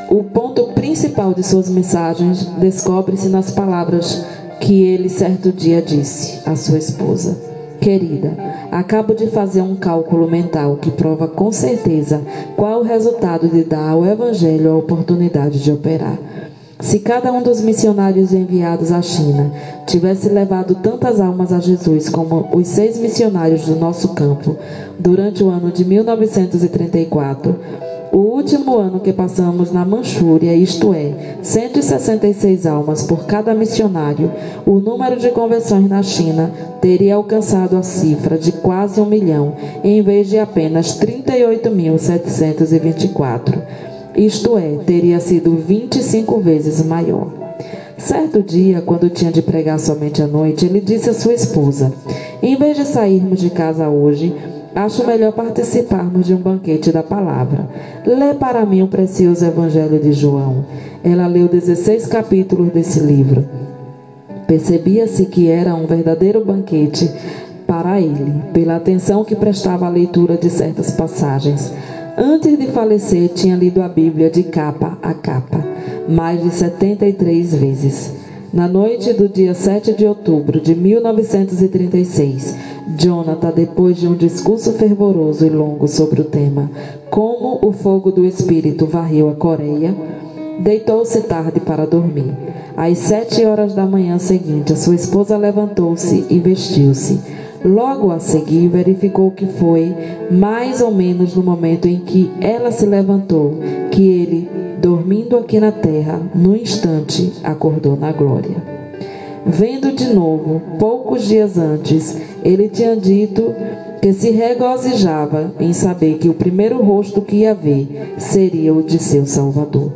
O ponto principal de suas mensagens descobre-se nas palavras que ele certo dia disse à sua esposa: Querida, acabo de fazer um cálculo mental que prova com certeza qual o resultado de dar ao Evangelho a oportunidade de operar. Se cada um dos missionários enviados à China tivesse levado tantas almas a Jesus como os seis missionários do nosso campo durante o ano de 1934, o último ano que passamos na Manchúria, isto é, 166 almas por cada missionário, o número de conversões na China teria alcançado a cifra de quase um milhão, em vez de apenas 38.724 isto é, teria sido 25 vezes maior. Certo dia, quando tinha de pregar somente à noite, ele disse à sua esposa: Em vez de sairmos de casa hoje, acho melhor participarmos de um banquete da palavra. Lê para mim o precioso Evangelho de João. Ela leu 16 capítulos desse livro. Percebia-se que era um verdadeiro banquete para ele, pela atenção que prestava à leitura de certas passagens. Antes de falecer, tinha lido a Bíblia de capa a capa, mais de 73 vezes. Na noite do dia 7 de outubro de 1936, Jonathan, depois de um discurso fervoroso e longo sobre o tema Como o fogo do Espírito varreu a Coreia, deitou-se tarde para dormir. Às sete horas da manhã seguinte, sua esposa levantou-se e vestiu-se. Logo a seguir, verificou que foi mais ou menos no momento em que ela se levantou que ele, dormindo aqui na terra, no instante acordou na glória. Vendo de novo, poucos dias antes, ele tinha dito que se regozijava em saber que o primeiro rosto que ia ver seria o de seu Salvador.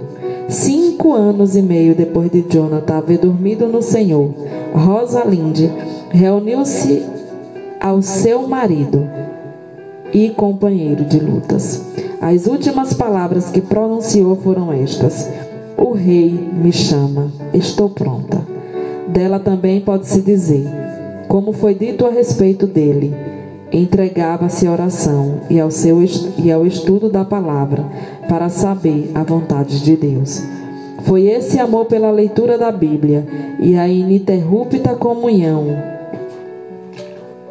Cinco anos e meio depois de Jonathan haver dormido no Senhor, Rosalinde reuniu-se ao seu marido e companheiro de lutas. As últimas palavras que pronunciou foram estas: O rei me chama, estou pronta. Dela também pode-se dizer, como foi dito a respeito dele, entregava-se à oração e ao, seu, e ao estudo da palavra para saber a vontade de Deus. Foi esse amor pela leitura da Bíblia e a ininterrupta comunhão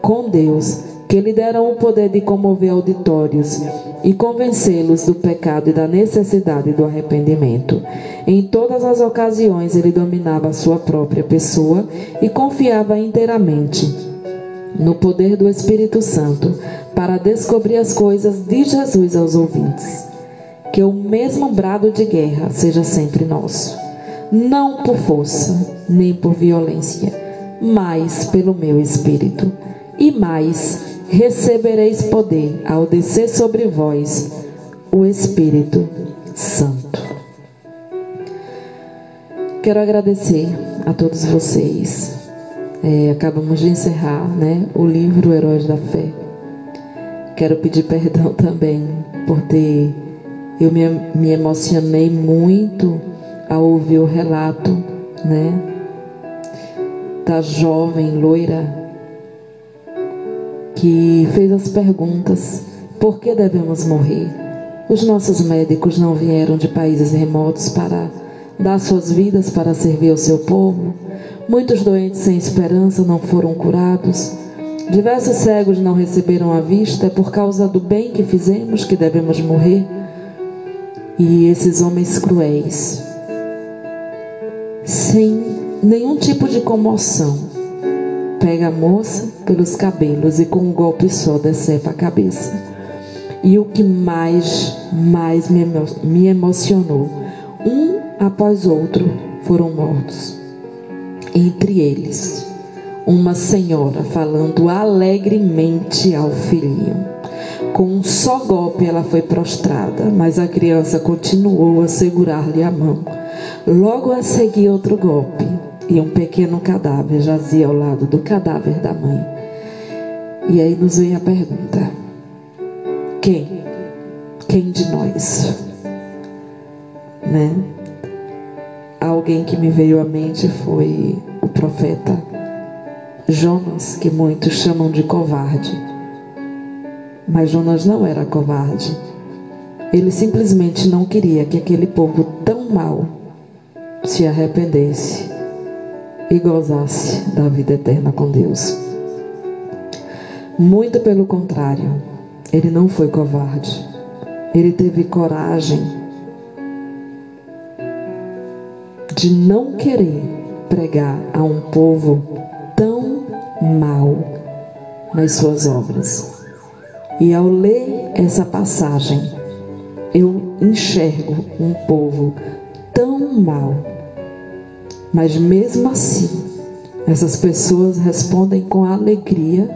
com Deus que lhe deram o poder de comover auditórios e convencê-los do pecado e da necessidade do arrependimento. Em todas as ocasiões ele dominava a sua própria pessoa e confiava inteiramente no poder do Espírito Santo para descobrir as coisas de Jesus aos ouvintes. Que o mesmo brado de guerra seja sempre nosso, não por força nem por violência, mas pelo meu espírito e mais, recebereis poder ao descer sobre vós o Espírito Santo. Quero agradecer a todos vocês. É, acabamos de encerrar né, o livro Heróis da Fé. Quero pedir perdão também por ter. Eu me, me emocionei muito ao ouvir o relato né, da jovem loira que fez as perguntas: por que devemos morrer? Os nossos médicos não vieram de países remotos para dar suas vidas para servir ao seu povo. Muitos doentes sem esperança não foram curados. Diversos cegos não receberam a vista é por causa do bem que fizemos que devemos morrer. E esses homens cruéis, sem nenhum tipo de comoção, pega a moça pelos cabelos e com um golpe só decepa a cabeça. E o que mais, mais me, emo me emocionou, um após outro foram mortos. Entre eles, uma senhora falando alegremente ao filhinho. Com um só golpe ela foi prostrada, mas a criança continuou a segurar-lhe a mão. Logo a seguir outro golpe e um pequeno cadáver jazia ao lado do cadáver da mãe. E aí nos vem a pergunta: quem? Quem de nós? Né? Alguém que me veio à mente foi o profeta Jonas, que muitos chamam de covarde. Mas Jonas não era covarde. Ele simplesmente não queria que aquele povo tão mau se arrependesse e gozasse da vida eterna com Deus. Muito pelo contrário, ele não foi covarde. Ele teve coragem de não querer pregar a um povo tão mau nas suas obras. E ao ler essa passagem, eu enxergo um povo tão mau mas mesmo assim, essas pessoas respondem com alegria,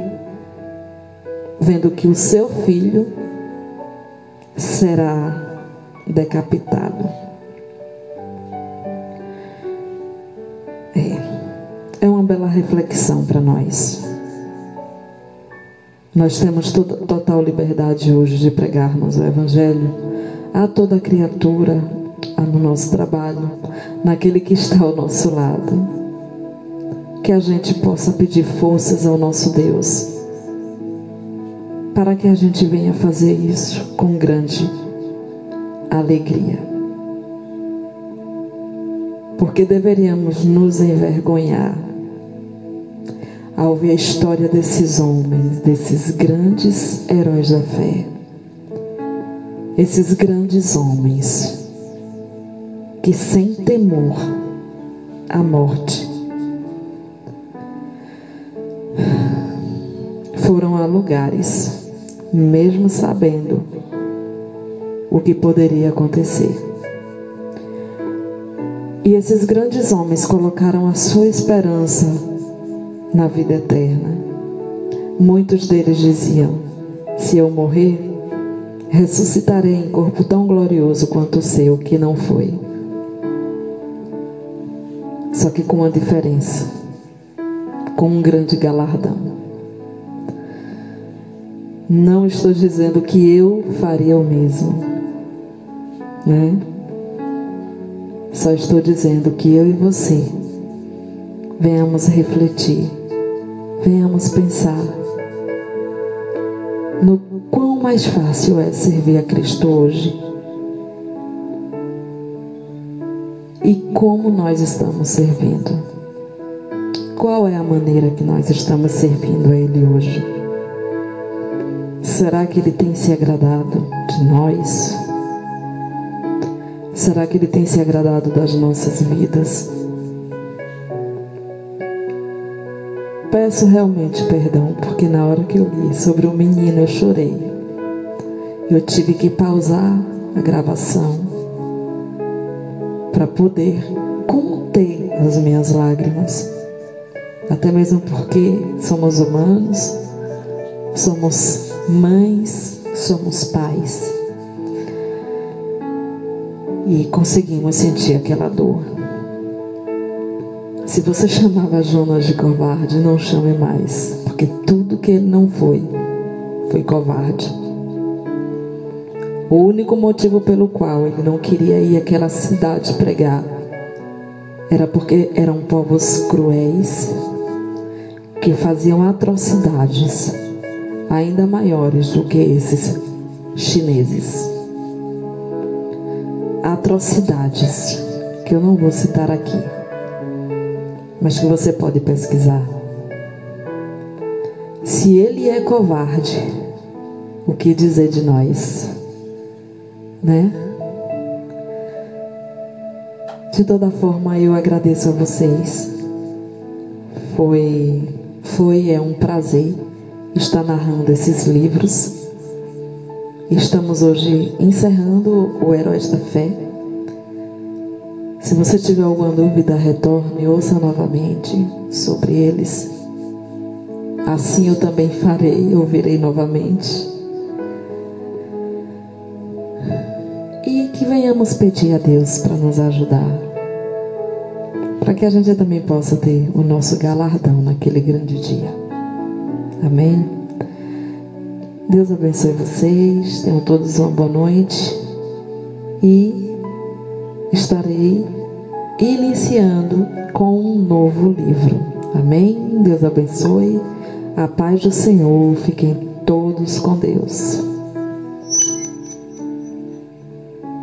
vendo que o seu filho será decapitado. é uma bela reflexão para nós. Nós temos toda, total liberdade hoje de pregarmos o Evangelho a toda criatura, no nosso trabalho, naquele que está ao nosso lado. Que a gente possa pedir forças ao nosso Deus, para que a gente venha fazer isso com grande alegria. Porque deveríamos nos envergonhar ao ver a história desses homens, desses grandes heróis da fé, esses grandes homens que sem temor à morte foram a lugares, mesmo sabendo o que poderia acontecer. E esses grandes homens colocaram a sua esperança na vida eterna. Muitos deles diziam: Se eu morrer, ressuscitarei em corpo tão glorioso quanto o seu, que não foi. Só que com uma diferença, com um grande galardão. Não estou dizendo que eu faria o mesmo, né? Só estou dizendo que eu e você venhamos refletir venhamos pensar no quão mais fácil é servir a Cristo hoje e como nós estamos servindo. Qual é a maneira que nós estamos servindo a Ele hoje? Será que Ele tem se agradado de nós? Será que Ele tem se agradado das nossas vidas? peço realmente perdão, porque na hora que eu li sobre o menino eu chorei. Eu tive que pausar a gravação para poder conter as minhas lágrimas. Até mesmo porque somos humanos, somos mães, somos pais. E conseguimos sentir aquela dor. Se você chamava Jonas de covarde, não chame mais, porque tudo que ele não foi, foi covarde. O único motivo pelo qual ele não queria ir àquela cidade pregar era porque eram povos cruéis que faziam atrocidades ainda maiores do que esses chineses. Atrocidades que eu não vou citar aqui mas que você pode pesquisar. Se ele é covarde, o que dizer de nós? Né? De toda forma, eu agradeço a vocês. Foi, foi é um prazer estar narrando esses livros. Estamos hoje encerrando o Heróis da Fé. Se você tiver alguma dúvida, retorne, ouça novamente sobre eles. Assim eu também farei, ouvirei novamente. Que venhamos pedir a Deus para nos ajudar. Para que a gente também possa ter o nosso galardão naquele grande dia. Amém? Deus abençoe vocês. Tenham todos uma boa noite. E estarei iniciando com um novo livro. Amém? Deus abençoe. A paz do Senhor. Fiquem todos com Deus.